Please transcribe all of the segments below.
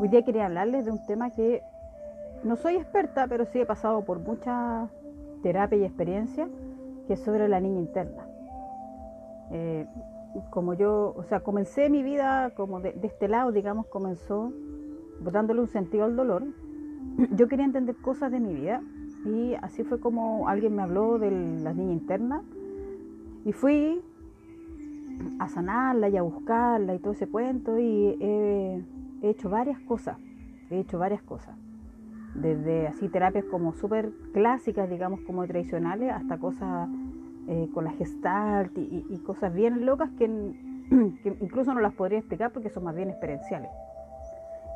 Hoy día quería hablarles de un tema que no soy experta, pero sí he pasado por mucha terapia y experiencia, que es sobre la niña interna. Eh, como yo, o sea, comencé mi vida como de, este lado, digamos, comenzó dándole un sentido al dolor. Yo quería entender cosas de mi vida y así fue como alguien me habló de la niña interna y fui a sanarla y a buscarla y todo ese cuento y he, hecho varias cosas, he hecho varias cosas, desde así terapias como súper clásicas, digamos como tradicionales, hasta cosas eh, con la gestalt y, cosas bien locas que, que incluso no las podría explicar porque son más bien experienciales.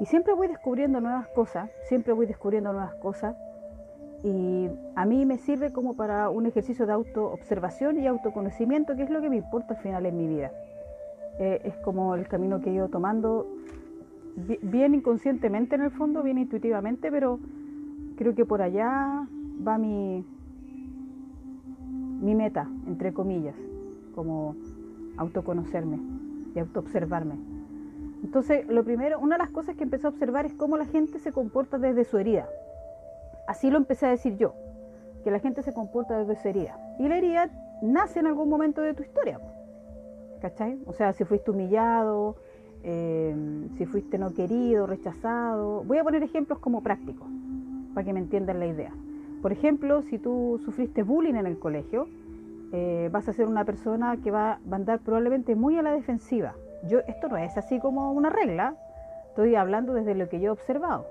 Y siempre voy descubriendo nuevas cosas, siempre voy descubriendo nuevas cosas y a mí me sirve como para un ejercicio de autoobservación y autoconocimiento, que es lo que me importa al final en mi vida. Eh, es como el camino que he ido tomando, bien inconscientemente en el fondo, bien intuitivamente, pero creo que por allá va mi, mi meta, entre comillas, como autoconocerme y autoobservarme. Entonces, lo primero, una de las cosas que empecé a observar es cómo la gente se comporta desde su herida. Así lo empecé a decir yo, que la gente se comporta desde su herida. Y la herida nace en algún momento de tu historia. ¿Cachai? O sea, si fuiste humillado, eh, si fuiste no querido, rechazado. Voy a poner ejemplos como prácticos, para que me entiendan la idea. Por ejemplo, si tú sufriste bullying en el colegio, eh, vas a ser una persona que va, va, a andar probablemente muy a la defensiva. Yo, esto no es así como una regla, estoy hablando desde lo que yo he observado.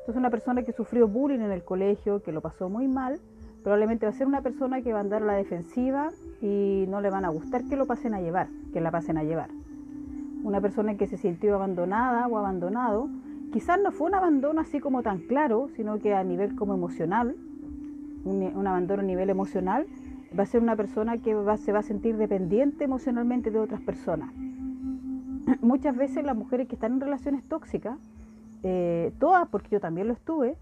Entonces una persona que sufrió bullying en el colegio, que lo pasó muy mal, probablemente va a ser una persona que va a andar a la defensiva y no le van a gustar que lo pasen a llevar, que la pasen a llevar. Una persona que se sintió abandonada o abandonado, quizás no fue un abandono así como tan claro, sino que a nivel como emocional, un, abandono a nivel emocional, va a ser una persona que se va a sentir dependiente emocionalmente de otras personas. Muchas veces las mujeres que están en relaciones tóxicas eh, todas, porque yo también lo estuve,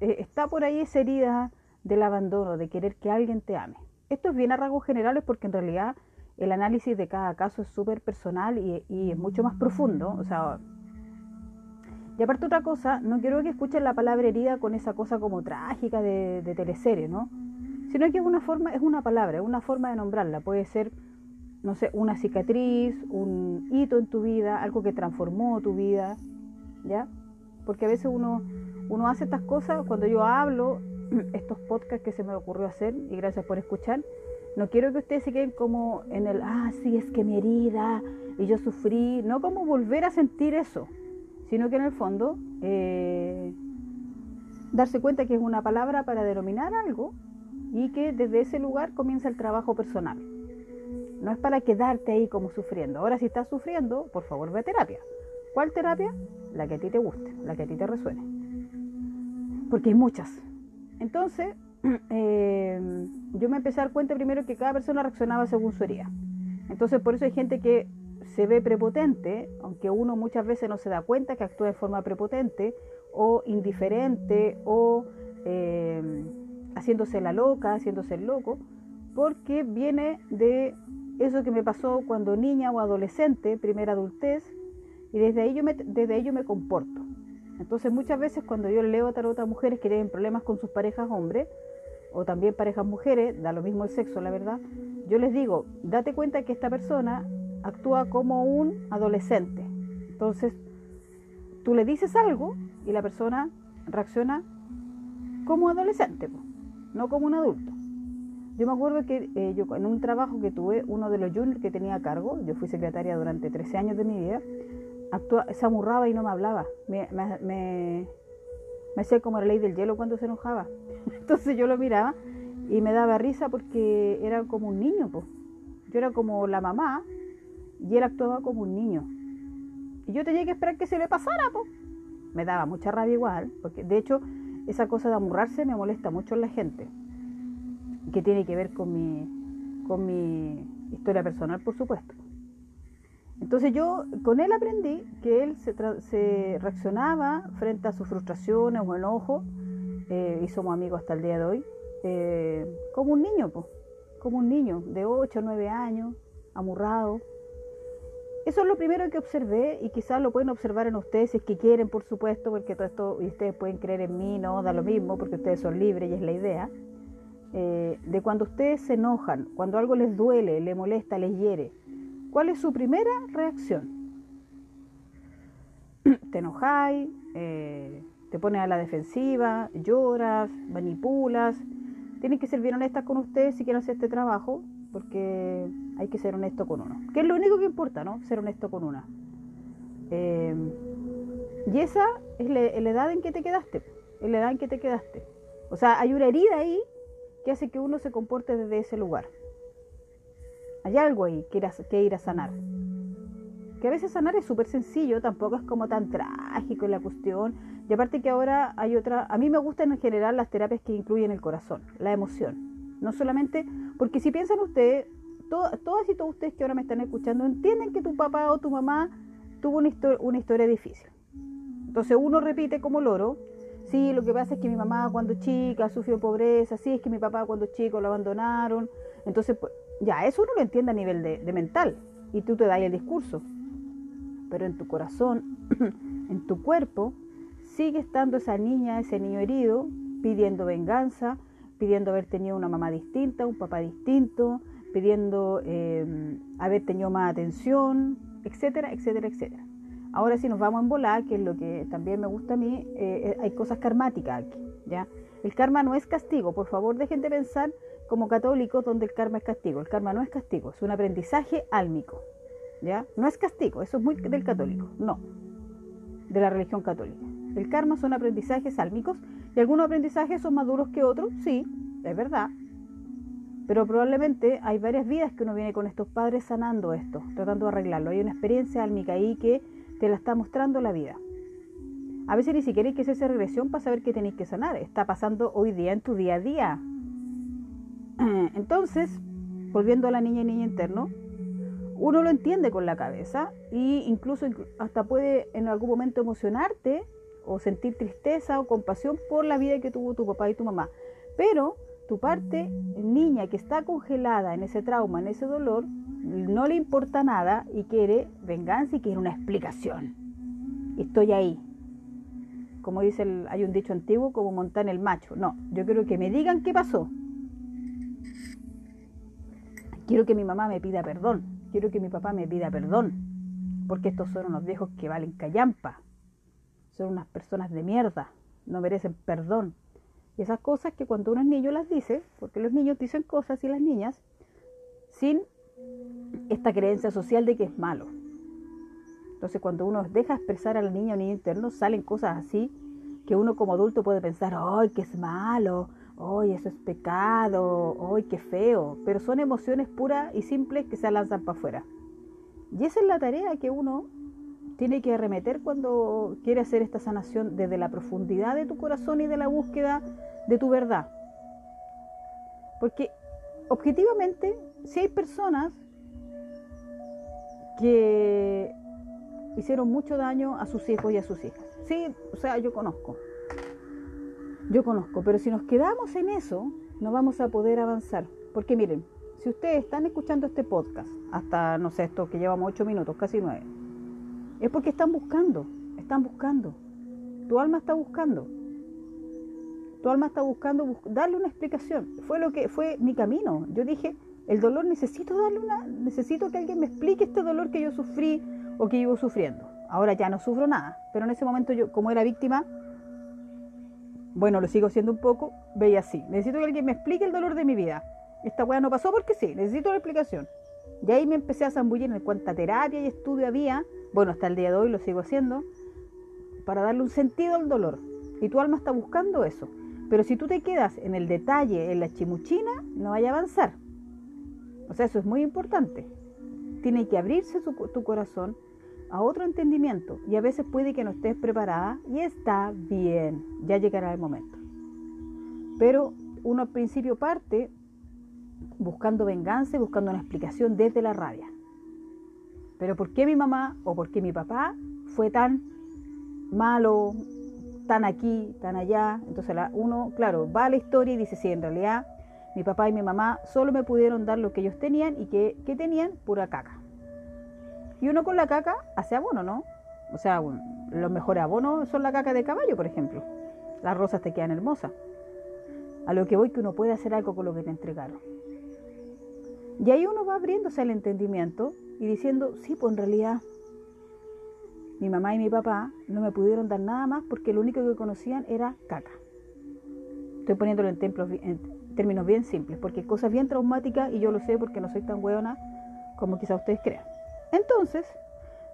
eh, está por ahí esa herida del abandono, de querer que alguien te ame. Esto es bien a rasgos generales porque en realidad el análisis de cada caso es súper personal y, es mucho más profundo. O sea, y aparte otra cosa, no quiero que escuchen la palabra herida con esa cosa como trágica de, de teleserie, ¿no? Sino que es una forma, es una palabra, es una forma de nombrarla. Puede ser, no sé, una cicatriz, un hito en tu vida, algo que transformó tu vida, ¿ya? Porque a veces uno, uno hace estas cosas, cuando yo hablo, estos podcasts que se me ocurrió hacer, y gracias por escuchar, no quiero que ustedes se queden como en el, ah, sí, es que mi herida, y yo sufrí, no como volver a sentir eso, sino que en el fondo eh, darse cuenta que es una palabra para denominar algo y que desde ese lugar comienza el trabajo personal. No es para quedarte ahí como sufriendo. Ahora si estás sufriendo, por favor ve a terapia. ¿Cuál terapia? La que a ti te guste, la que a ti te resuene. Porque hay muchas. Entonces, eh, yo me empecé a dar cuenta primero que cada persona reaccionaba según su herida. Entonces, por eso hay gente que se ve prepotente, aunque uno muchas veces no se da cuenta que actúa de forma prepotente o indiferente o eh, haciéndose la loca, haciéndose el loco, porque viene de eso que me pasó cuando niña o adolescente, primera adultez, y desde ahí yo me, desde ahí me comporto. Entonces muchas veces cuando yo leo tarot a mujeres que tienen problemas con sus parejas hombres, o también parejas mujeres, da lo mismo el sexo, la verdad, yo les digo, date cuenta que esta persona actúa como un adolescente. Entonces, tú le dices algo y la persona reacciona como adolescente, no como un adulto. Yo me acuerdo que eh, yo en un trabajo que tuve, uno de los juniors que tenía a cargo, yo fui secretaria durante 13 años de mi vida, se amurraba y no me hablaba. Me, me, hacía como la ley del hielo cuando se enojaba. Entonces yo lo miraba y me daba risa porque era como un niño. Pues. Yo era como la mamá y él actuaba como un niño. Y yo tenía que esperar que se le pasara. Pues. Me daba mucha rabia igual, porque de hecho esa cosa de amurrarse me molesta mucho en la gente, que tiene que ver con mi, con mi historia personal, por supuesto. Entonces yo con él aprendí que él se, reaccionaba frente a sus frustraciones o enojos, eh, y somos amigos hasta el día de hoy, eh, como un niño, como un niño de 8 o 9 años, amurrado. Eso es lo primero que observé y quizás lo pueden observar en ustedes si es que quieren, por supuesto, porque todo esto, y ustedes pueden creer en mí, no da lo mismo, porque ustedes son libres y es la idea, eh, de cuando ustedes se enojan, cuando algo les duele, les molesta, les hiere, ¿cuál es su primera reacción? Te enojáis, te pones a la defensiva, lloras, manipulas. Tienen que ser bien honestas con ustedes si quieren hacer este trabajo, porque hay que ser honesto con uno. Que es lo único que importa, ¿no? Ser honesto con una. Eh, y esa es la, edad en que te quedaste, es la edad en que te quedaste. O sea, hay una herida ahí que hace que uno se comporte desde ese lugar. Hay algo ahí que, que ir a sanar. Que a veces sanar es súper sencillo, tampoco es como tan trágico la cuestión. Y aparte que ahora hay otra, a mí me gustan en general las terapias que incluyen el corazón, la emoción. No solamente, porque si piensan ustedes, todas y todos ustedes que ahora me están escuchando entienden que tu papá o tu mamá tuvo una, una historia difícil. Entonces uno repite como loro, sí, lo que pasa es que mi mamá cuando chica sufrió pobreza, sí, es que mi papá cuando chico lo abandonaron. Entonces, pues, ya, eso uno lo entiende a nivel de, de mental y tú te das el discurso. Pero en tu corazón, en tu cuerpo, sigue estando esa niña, ese niño herido, pidiendo venganza, pidiendo haber tenido una mamá distinta, un papá distinto, pidiendo eh, haber tenido más atención, etcétera, etcétera, etcétera. Ahora si nos vamos en volar, que es lo que también me gusta a mí, eh, hay cosas karmáticas aquí, ¿ya? El karma no es castigo, por favor dejen de pensar como católicos donde el karma es castigo. El karma no es castigo, es un aprendizaje álmico, ¿ya? No es castigo, eso es muy del católico, no, de la religión católica. El karma son aprendizajes álmicos y algunos aprendizajes son más duros que otros, sí, es verdad, pero probablemente hay varias vidas que uno viene con estos padres sanando esto, tratando de arreglarlo. Hay una experiencia álmica ahí que te la está mostrando la vida. A veces ni siquiera hay que hacer esa regresión para saber qué tenéis que sanar. Está pasando hoy día en tu día a día. Entonces, volviendo a la niña y niño interno, uno lo entiende con la cabeza e incluso hasta puede en algún momento emocionarte o sentir tristeza o compasión por la vida que tuvo tu papá y tu mamá. Pero tu parte niña que está congelada en ese trauma, en ese dolor, no le importa nada y quiere venganza y quiere una explicación. Estoy ahí. Como dice, el, hay un dicho antiguo, como montar el macho. No, yo quiero que me digan qué pasó. Quiero que mi mamá me pida perdón. Quiero que mi papá me pida perdón. Porque estos son unos viejos que valen callampa. Son unas personas de mierda. No merecen perdón. Y esas cosas que cuando uno es niño las dice, porque los niños dicen cosas y las niñas, sin esta creencia social de que es malo. Entonces cuando uno deja expresar a la niña o niño interno, salen cosas así que uno como adulto puede pensar, ¡ay, que es malo! ¡ay, eso es pecado! ¡ay, qué feo! Pero son emociones puras y simples que se lanzan para afuera. Y esa es la tarea que uno tiene que arremeter cuando quiere hacer esta sanación desde la profundidad de tu corazón y de la búsqueda de tu verdad. Porque objetivamente, si hay personas que hicieron mucho daño a sus hijos y a sus hijas. Sí, o sea, yo conozco. Yo conozco, pero si nos quedamos en eso, no vamos a poder avanzar. Porque miren, si ustedes están escuchando este podcast, hasta, no sé, esto que llevamos ocho minutos, casi nueve, es porque están buscando, están buscando. Tu alma está buscando. Tu alma está buscando darle una explicación. Fue lo que fue mi camino. Yo dije, el dolor necesito darle una, necesito que alguien me explique este dolor que yo sufrí o que vivo sufriendo. Ahora ya no sufro nada, pero en ese momento yo, como era víctima, bueno, lo sigo siendo un poco, veía así. Necesito que alguien me explique el dolor de mi vida. Esta weá no pasó porque sí, necesito la explicación. Y ahí me empecé a zambullir en cuánta terapia y estudio había bueno, hasta el día de hoy lo sigo haciendo, para darle un sentido al dolor. Y tu alma está buscando eso. Pero si tú te quedas en el detalle, en la chimuchina, no vaya a avanzar. O sea, eso es muy importante. Tiene que abrirse tu corazón a otro entendimiento. Y a veces puede que no estés preparada y está bien. Ya llegará el momento. Pero uno al principio parte buscando venganza buscando una explicación desde la rabia. Pero ¿por qué mi mamá o por qué mi papá fue tan malo, tan aquí, tan allá? Entonces uno, claro, va a la historia y dice, sí, en realidad mi papá y mi mamá solo me pudieron dar lo que ellos tenían y que, tenían pura caca. Y uno con la caca hace abono, ¿no? O sea, los mejores abonos son la caca de caballo, por ejemplo. Las rosas te quedan hermosas. A lo que voy que uno puede hacer algo con lo que te entregaron. Y ahí uno va abriéndose al entendimiento y diciendo, sí, pues en realidad mi mamá y mi papá no me pudieron dar nada más porque lo único que conocían era caca. Estoy poniéndolo en, en términos bien simples, porque cosas bien traumáticas y yo lo sé porque no soy tan hueona como quizás ustedes crean. Entonces,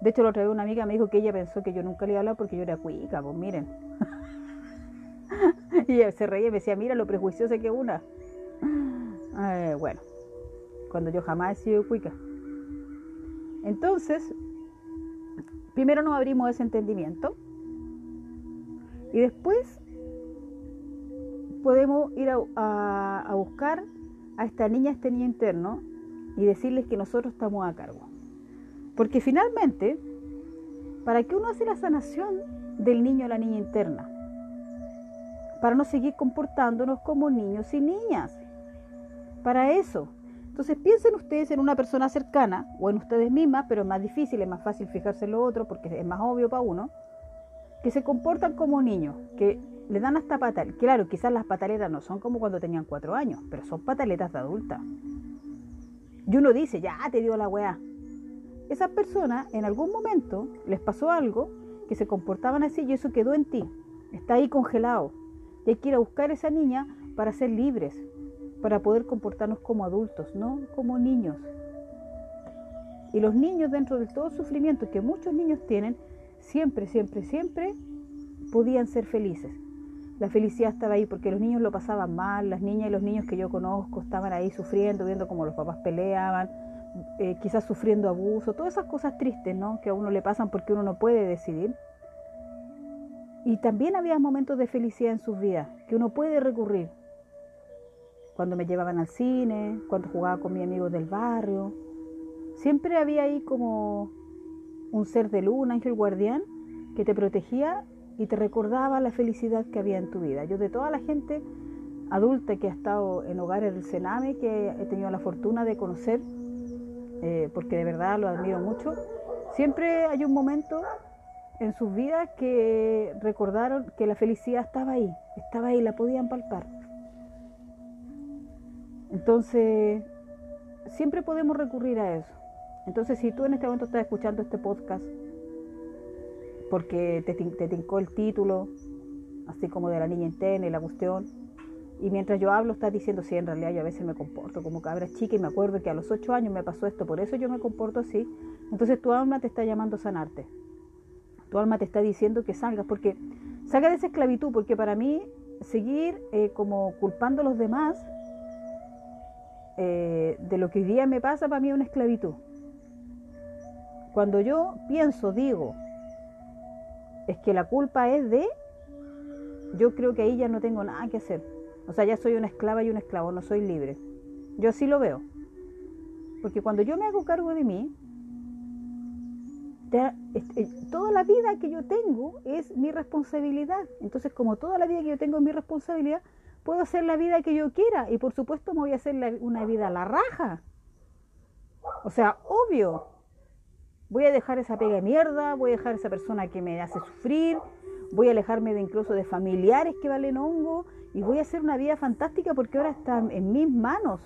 de hecho, lo otra una amiga me dijo que ella pensó que yo nunca le iba a hablar porque yo era cuica, pues miren. y ella se reía y me decía, mira lo prejuiciosa que una. bueno, cuando yo jamás he sido cuica. Entonces, primero nos abrimos ese entendimiento y después podemos ir a, a buscar a esta niña, a este niño interno y decirles que nosotros estamos a cargo. Porque finalmente, ¿para qué uno hace la sanación del niño o la niña interna? Para no seguir comportándonos como niños y niñas. Para eso. Entonces piensen ustedes en una persona cercana o en ustedes mismas, pero es más difícil, es más fácil fijarse en lo otro porque es más obvio para uno, que se comportan como niños, que le dan hasta pataletas. Claro, quizás las pataletas no son como cuando tenían cuatro años, pero son pataletas de adulta. Y uno dice, ya te dio la weá, esas personas en algún momento les pasó algo que se comportaban así y eso quedó en ti. Está ahí congelado. Y hay que ir a buscar a esa niña para ser libres, para poder comportarnos como adultos, no como niños. Y los niños dentro de todo sufrimiento que muchos niños tienen, siempre, siempre, siempre podían ser felices. La felicidad estaba ahí porque los niños lo pasaban mal, las niñas y los niños que yo conozco estaban ahí sufriendo, viendo cómo los papás peleaban, eh, quizás sufriendo abuso, todas esas cosas tristes ¿no? que a uno le pasan porque uno no puede decidir. Y también había momentos de felicidad en sus vidas que uno puede recurrir. Cuando me llevaban al cine, cuando jugaba con mis amigos del barrio. Siempre había ahí como un ser de luz, un ángel guardián, que te protegía y te recordaba la felicidad que había en tu vida. Yo de toda la gente adulta que ha estado en hogares del Sename, que he tenido la fortuna de conocer, eh, porque de verdad lo admiro mucho, siempre hay un momento en sus vidas que recordaron que la felicidad estaba ahí, estaba ahí, la podían palpar. Entonces, siempre podemos recurrir a eso. Entonces, si tú en este momento estás escuchando este podcast porque te, te tincó el título, así como de la niña interna y la cuestión, y mientras yo hablo, estás diciendo, sí, en realidad yo a veces me comporto como cabra chica y me acuerdo que a los ocho años me pasó esto, por eso yo me comporto así. Entonces tu alma te está llamando a sanarte. Tu alma te está diciendo que salgas, porque salga de esa esclavitud, porque para mí seguir eh, como culpando a los demás eh, de lo que hoy día me pasa, para mí es una esclavitud. Cuando yo pienso, digo, es que la culpa es de, yo creo que ahí ya no tengo nada que hacer o sea, ya soy una esclava y un esclavo, no soy libre. Yo así lo veo. Porque cuando yo me hago cargo de mí, este, toda la vida que yo tengo es mi responsabilidad. Entonces, como toda la vida que yo tengo es mi responsabilidad, puedo hacer la vida que yo quiera. Y por supuesto me voy a hacer una vida a la raja. O sea, obvio. Voy a dejar esa pega de mierda, voy a dejar esa persona que me hace sufrir, voy a alejarme de incluso de familiares que valen hongo, y voy a hacer una vida fantástica porque ahora está en mis manos.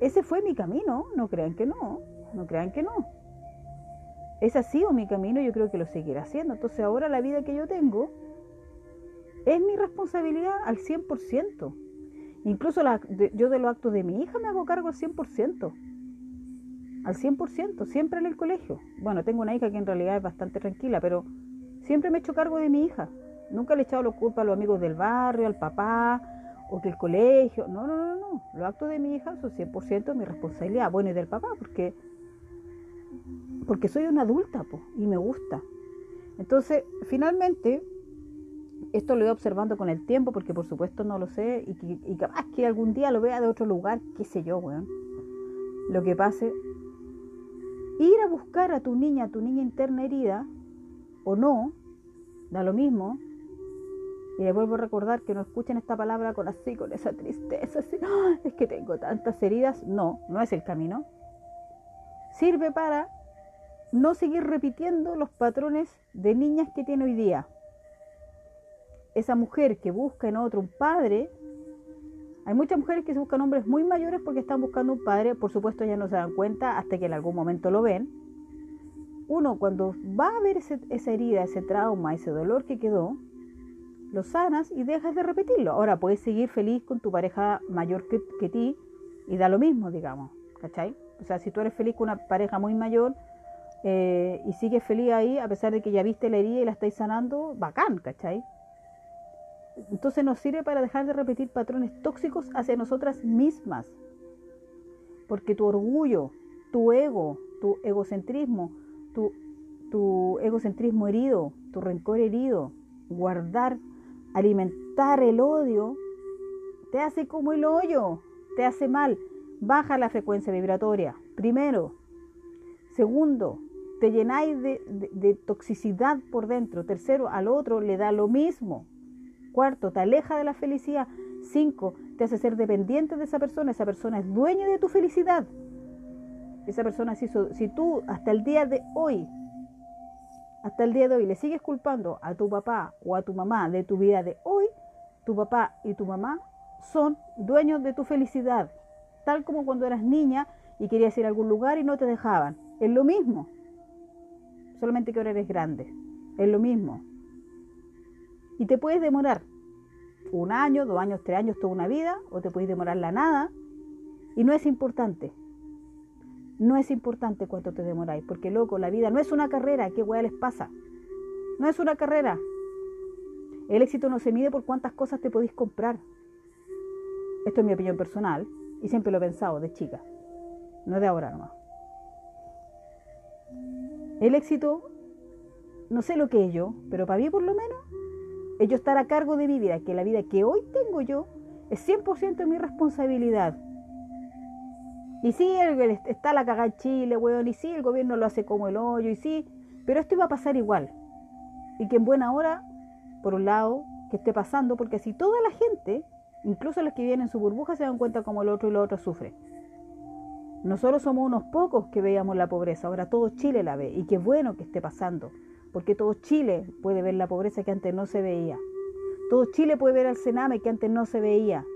Ese fue mi camino, no crean que no, no crean que no. Ese ha sido mi camino yo creo que lo seguirá haciendo. Entonces ahora la vida que yo tengo es mi responsabilidad al 100%. Incluso yo de los actos de mi hija me hago cargo al 100%. Al 100%, siempre en el colegio. Bueno, tengo una hija que en realidad es bastante tranquila, pero siempre me he hecho cargo de mi hija. Nunca le he echado la culpa a los amigos del barrio, al papá o del colegio. No, no, no, no. Los actos de mi hija son 100% mi responsabilidad. Bueno, y del papá, porque, porque soy una adulta y me gusta. Entonces, finalmente, esto lo he observando con el tiempo, porque por supuesto no lo sé, y, y capaz que algún día lo vea de otro lugar, qué sé yo, weón. Lo que pase, ir a buscar a tu niña, a tu niña interna herida, o no, da lo mismo, y les vuelvo a recordar que no escuchen esta palabra con así, con esa tristeza, así, es que tengo tantas heridas. No, no es el camino. sirve para no seguir repitiendo los patrones de niñas que tiene hoy día. Esa mujer que busca en otro un padre, hay muchas mujeres que se buscan hombres muy mayores porque están buscando un padre, por supuesto ya no se dan cuenta hasta que en algún momento lo ven. Uno cuando va a ver esa herida, ese trauma, ese dolor que quedó, lo sanas y dejas de repetirlo. Ahora puedes seguir feliz con tu pareja mayor que, que ti y da lo mismo, digamos, ¿cachai? O sea, si tú eres feliz con una pareja muy mayor eh, y sigues feliz ahí, a pesar de que ya viste la herida y la estáis sanando, bacán, ¿cachai? Entonces nos sirve para dejar de repetir patrones tóxicos hacia nosotras mismas. Porque tu orgullo, tu ego, tu egocentrismo, tu, tu egocentrismo herido, tu rencor herido, guardar, alimentar el odio, te hace como el hoyo, te hace mal. Baja la frecuencia vibratoria, primero. Segundo, te llenáis de, toxicidad por dentro. Tercero, al otro le da lo mismo. Cuarto, te aleja de la felicidad. Cinco, te hace ser dependiente de esa persona. Esa persona es dueña de tu felicidad. Esa persona, si, si tú hasta el día de hoy, hasta el día de hoy le sigues culpando a tu papá o a tu mamá de tu vida de hoy, tu papá y tu mamá son dueños de tu felicidad, tal como cuando eras niña y querías ir a algún lugar y no te dejaban. Es lo mismo, solamente que ahora eres grande. Es lo mismo. Y te puedes demorar un año, dos años, tres años, toda una vida, o te puedes demorar la nada. Y no es importante. No es importante cuánto te demoráis, porque loco, la vida no es una carrera, ¿qué hueá les pasa? No es una carrera. El éxito no se mide por cuántas cosas te podéis comprar, esto es mi opinión personal y siempre lo he pensado de chica, no de ahora nomás. El éxito, no sé lo que es yo, pero para mí por lo menos, es yo estar a cargo de mi vida, que la vida que hoy tengo yo es 100% mi responsabilidad. Y sí, está la cagada en Chile, weón, y sí, el gobierno lo hace como el hoyo, y sí, pero esto iba a pasar igual. Y que en buena hora, por un lado, que esté pasando, porque si toda la gente Incluso los que viven en su burbuja se dan cuenta como el otro y el otro sufre. Nosotros somos unos pocos que veíamos la pobreza, ahora todo Chile la ve y qué bueno que esté pasando, porque todo Chile puede ver la pobreza que antes no se veía. Todo Chile puede ver al Sename que antes no se veía.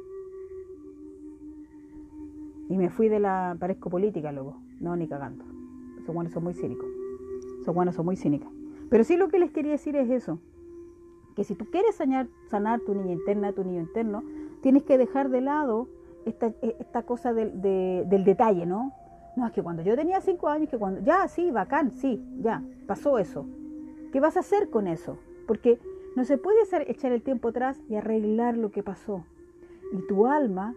Y me fui de la. parezco política luego. No, ni cagando. Esos buenos son muy cínicos. Esos buenos son muy cínicas. Pero sí lo que les quería decir es eso. Que si tú quieres sanar, tu niña interna, tu niño interno, tienes que dejar de lado esta, e, esta cosa del, del detalle, ¿no? No, es que cuando yo tenía cinco años, que cuando, ya, sí, bacán, sí, ya, pasó eso. ¿Qué vas a hacer con eso? Porque no se puede hacer, echar el tiempo atrás y arreglar lo que pasó. Y tu alma,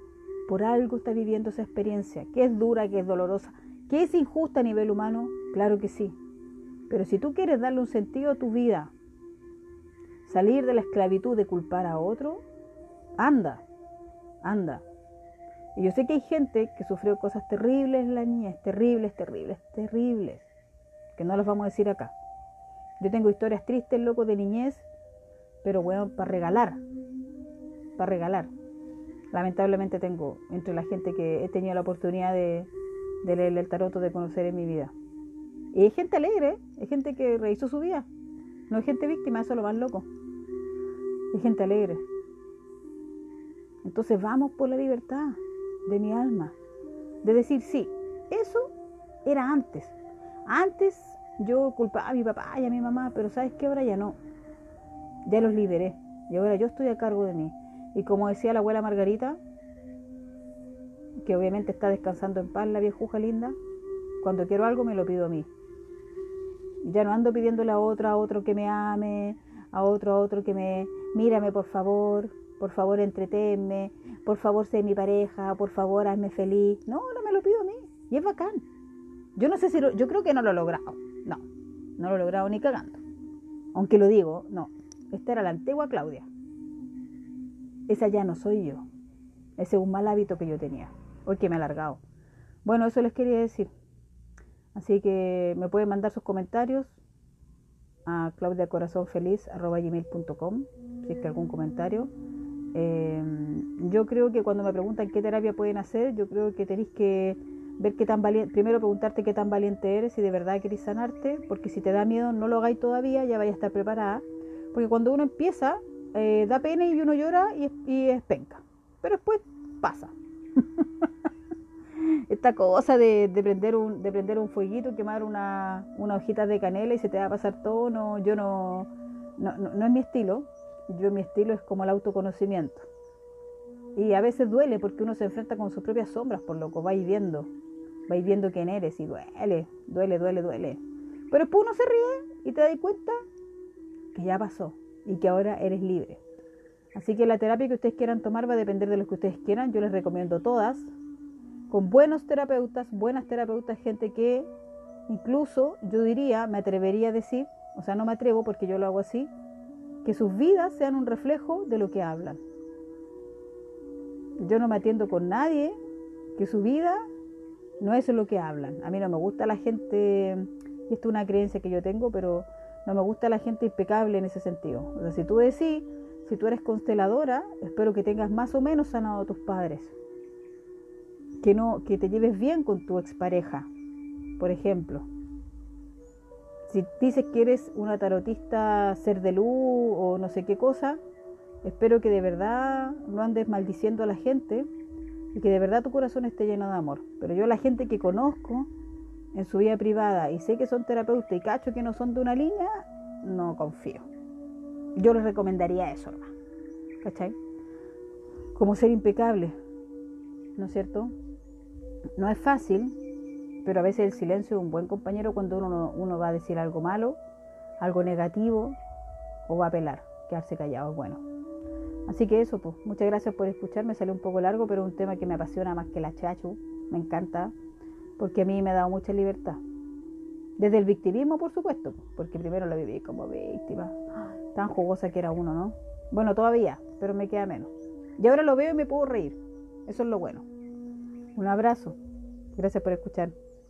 por algo, está viviendo esa experiencia, que es dura, que es dolorosa, que es injusta a nivel humano, claro que sí. Pero si tú quieres darle un sentido a tu vida, salir de la esclavitud de culpar a otro, anda, anda. Y yo sé que hay gente que sufrió cosas terribles en la niñez, terribles, terribles, terribles, que no las vamos a decir acá. Yo tengo historias tristes, loco, de niñez, pero bueno, para regalar, para regalar. Lamentablemente tengo entre la gente que he tenido la oportunidad de, leer el tarot, de conocer en mi vida. Y hay gente alegre, hay gente que rehizo su vida. No hay gente víctima, eso es lo más loco. Hay gente alegre. Entonces vamos por la libertad de mi alma. De decir, sí, eso era antes. Antes yo culpaba a mi papá y a mi mamá, pero sabes que ahora ya no. Ya los liberé. Y ahora yo estoy a cargo de mí. Y como decía la abuela Margarita, que obviamente está descansando en paz, la viejuja linda, cuando quiero algo me lo pido a mí. Ya no ando pidiéndole a otro, a otro que me ame, a otro, a otro que me, mírame por favor, por favor entretenme, por favor sé mi pareja, por favor hazme feliz. No, no me lo pido a mí. Y es bacán. Yo no sé si yo creo que no lo he logrado. No, no lo he logrado ni cagando. Aunque lo digo, no. Esta era la antigua Claudia. Esa ya no soy yo. Ese es un mal hábito que yo tenía. Hoy que me he alargado. Bueno, eso les quería decir. Así que me pueden mandar sus comentarios a claudiacorazonfeliz.com si es que algún comentario. Em, yo creo que cuando me preguntan qué terapia pueden hacer, yo creo que tenéis que ver qué tan valiente, primero preguntarte qué tan valiente eres, si de verdad querés sanarte, porque si te da miedo no lo hagáis todavía, ya vaya a estar preparada, porque cuando uno empieza, eh, da pena y uno llora y, y es penca, pero después pasa. Esta cosa de, prender un, de prender un fueguito, quemar una, hojita de canela y se te va a pasar todo, no, yo no, no, no, es mi estilo. Yo mi estilo es como el autoconocimiento. Y a veces duele porque uno se enfrenta con sus propias sombras, por loco, vais viendo, vais viendo quién eres y duele, duele, duele, duele. Pero después uno se ríe y te das cuenta que ya pasó y que ahora eres libre. Así que la terapia que ustedes quieran tomar va a depender de lo que ustedes quieran. Yo les recomiendo todas, con buenos terapeutas, buenas terapeutas, gente que incluso yo diría, me atrevería a decir, o sea, no me atrevo porque yo lo hago así, que sus vidas sean un reflejo de lo que hablan. Yo no me atiendo con nadie que su vida no es lo que hablan. A mí no me gusta la gente, y esto es una creencia que yo tengo, pero no me gusta la gente impecable en ese sentido. O sea, si tú decís, si tú eres consteladora, espero que tengas más o menos sanado a tus padres que, no, que te lleves bien con tu expareja, por ejemplo. Si dices que eres una tarotista ser de luz o no sé qué cosa, espero que de verdad no andes maldiciendo a la gente y que de verdad tu corazón esté lleno de amor. Pero yo la gente que conozco en su vida privada y sé que son terapeutas y cacho que no son de una línea, no confío. Yo les recomendaría eso, hermano. ¿Cachai? Como ser impecable, ¿no es cierto? No es fácil, pero a veces el silencio es un buen compañero cuando uno, uno va a decir algo malo, algo negativo o va a apelar. Quedarse callado es bueno. Así que eso, pues, muchas gracias por escucharme. Salió un poco largo, pero es un tema que me apasiona más que la chachu. Me encanta, porque a mí me ha dado mucha libertad. Desde el victimismo, por supuesto, porque primero lo viví como víctima. Tan jugosa que era uno, ¿no? Bueno, todavía, pero me queda menos. Y ahora lo veo y me puedo reír. Eso es lo bueno. Un abrazo. Gracias por escuchar.